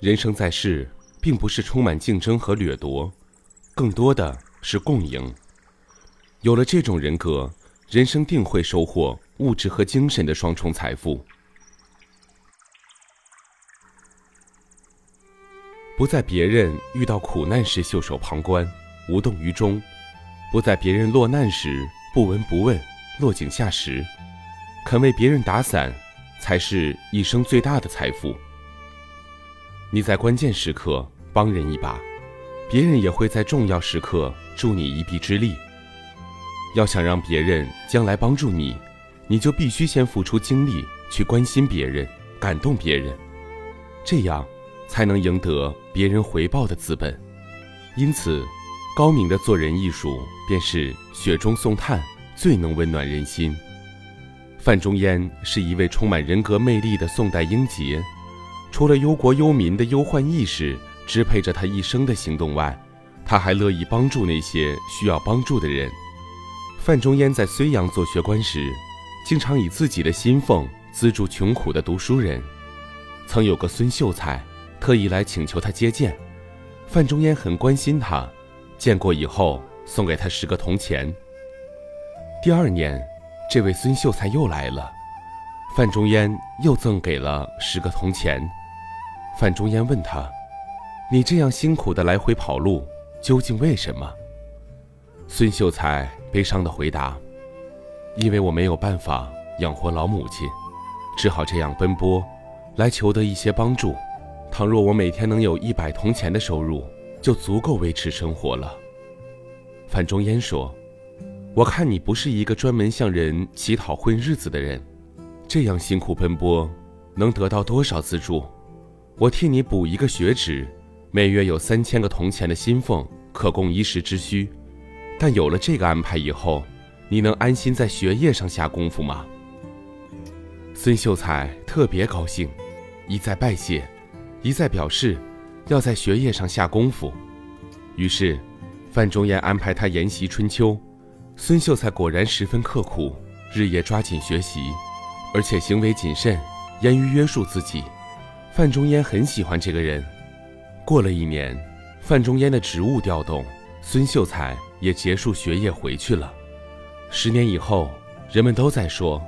人生在世，并不是充满竞争和掠夺，更多的是共赢。有了这种人格，人生定会收获物质和精神的双重财富。不在别人遇到苦难时袖手旁观、无动于衷，不在别人落难时不闻不问、落井下石，肯为别人打伞，才是一生最大的财富。你在关键时刻帮人一把，别人也会在重要时刻助你一臂之力。要想让别人将来帮助你，你就必须先付出精力去关心别人、感动别人，这样才能赢得别人回报的资本。因此，高明的做人艺术便是雪中送炭，最能温暖人心。范仲淹是一位充满人格魅力的宋代英杰。除了忧国忧民的忧患意识支配着他一生的行动外，他还乐意帮助那些需要帮助的人。范仲淹在睢阳做学官时，经常以自己的薪俸资助穷苦的读书人。曾有个孙秀才特意来请求他接见，范仲淹很关心他，见过以后送给他十个铜钱。第二年，这位孙秀才又来了，范仲淹又赠给了十个铜钱。范仲淹问他：“你这样辛苦的来回跑路，究竟为什么？”孙秀才悲伤的回答：“因为我没有办法养活老母亲，只好这样奔波，来求得一些帮助。倘若我每天能有一百铜钱的收入，就足够维持生活了。”范仲淹说：“我看你不是一个专门向人乞讨混日子的人，这样辛苦奔波，能得到多少资助？”我替你补一个学职，每月有三千个铜钱的薪俸，可供衣食之需。但有了这个安排以后，你能安心在学业上下功夫吗？孙秀才特别高兴，一再拜谢，一再表示要在学业上下功夫。于是，范仲淹安排他研习《春秋》，孙秀才果然十分刻苦，日夜抓紧学习，而且行为谨慎，严于约束自己。范仲淹很喜欢这个人。过了一年，范仲淹的职务调动，孙秀才也结束学业回去了。十年以后，人们都在说，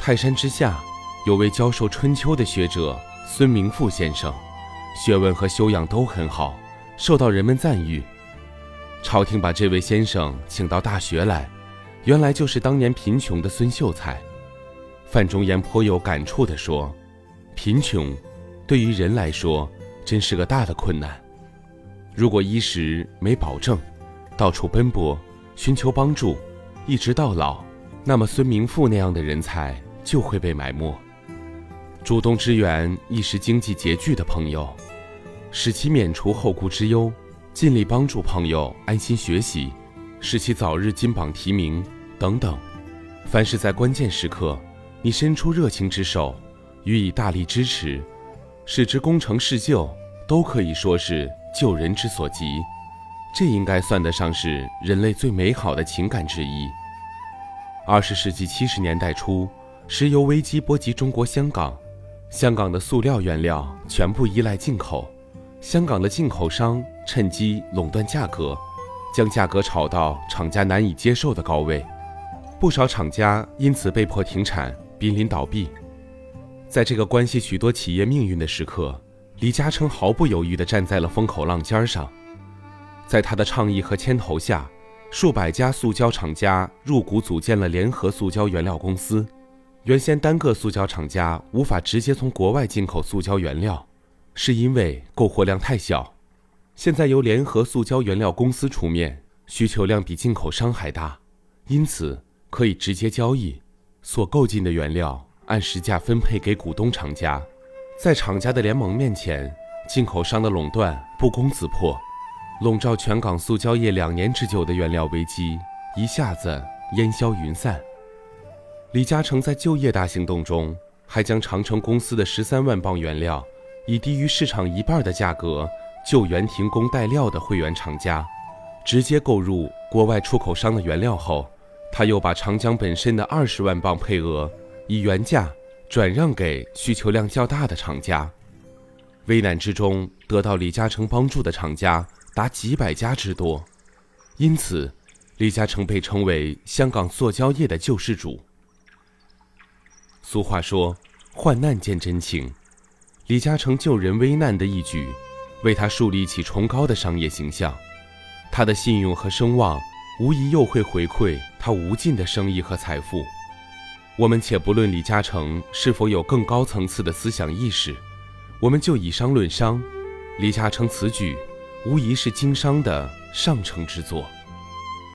泰山之下有位教授《春秋》的学者孙明富先生，学问和修养都很好，受到人们赞誉。朝廷把这位先生请到大学来，原来就是当年贫穷的孙秀才。范仲淹颇有感触地说：“贫穷。”对于人来说，真是个大的困难。如果衣食没保证，到处奔波寻求帮助，一直到老，那么孙明富那样的人才就会被埋没。主动支援一时经济拮据的朋友，使其免除后顾之忧，尽力帮助朋友安心学习，使其早日金榜题名等等。凡是在关键时刻，你伸出热情之手，予以大力支持。使之功成事就，都可以说是救人之所急，这应该算得上是人类最美好的情感之一。二十世纪七十年代初，石油危机波及中国香港，香港的塑料原料全部依赖进口，香港的进口商趁机垄断价格，将价格炒到厂家难以接受的高位，不少厂家因此被迫停产，濒临倒闭。在这个关系许多企业命运的时刻，李嘉诚毫不犹豫地站在了风口浪尖上。在他的倡议和牵头下，数百家塑胶厂家入股组建了联合塑胶原料公司。原先单个塑胶厂家无法直接从国外进口塑胶原料，是因为购货量太小。现在由联合塑胶原料公司出面，需求量比进口商还大，因此可以直接交易所购进的原料。按实价分配给股东厂家，在厂家的联盟面前，进口商的垄断不攻自破，笼罩全港塑胶业两年之久的原料危机一下子烟消云散。李嘉诚在就业大行动中，还将长城公司的十三万磅原料以低于市场一半的价格救援停工待料的会员厂家，直接购入国外出口商的原料后，他又把长江本身的二十万磅配额。以原价转让给需求量较大的厂家，危难之中得到李嘉诚帮助的厂家达几百家之多，因此，李嘉诚被称为香港塑胶业的救世主。俗话说：“患难见真情。”李嘉诚救人危难的义举，为他树立起崇高的商业形象。他的信用和声望，无疑又会回馈他无尽的生意和财富。我们且不论李嘉诚是否有更高层次的思想意识。我们就以商论商，李嘉诚此举无疑是经商的上乘之作。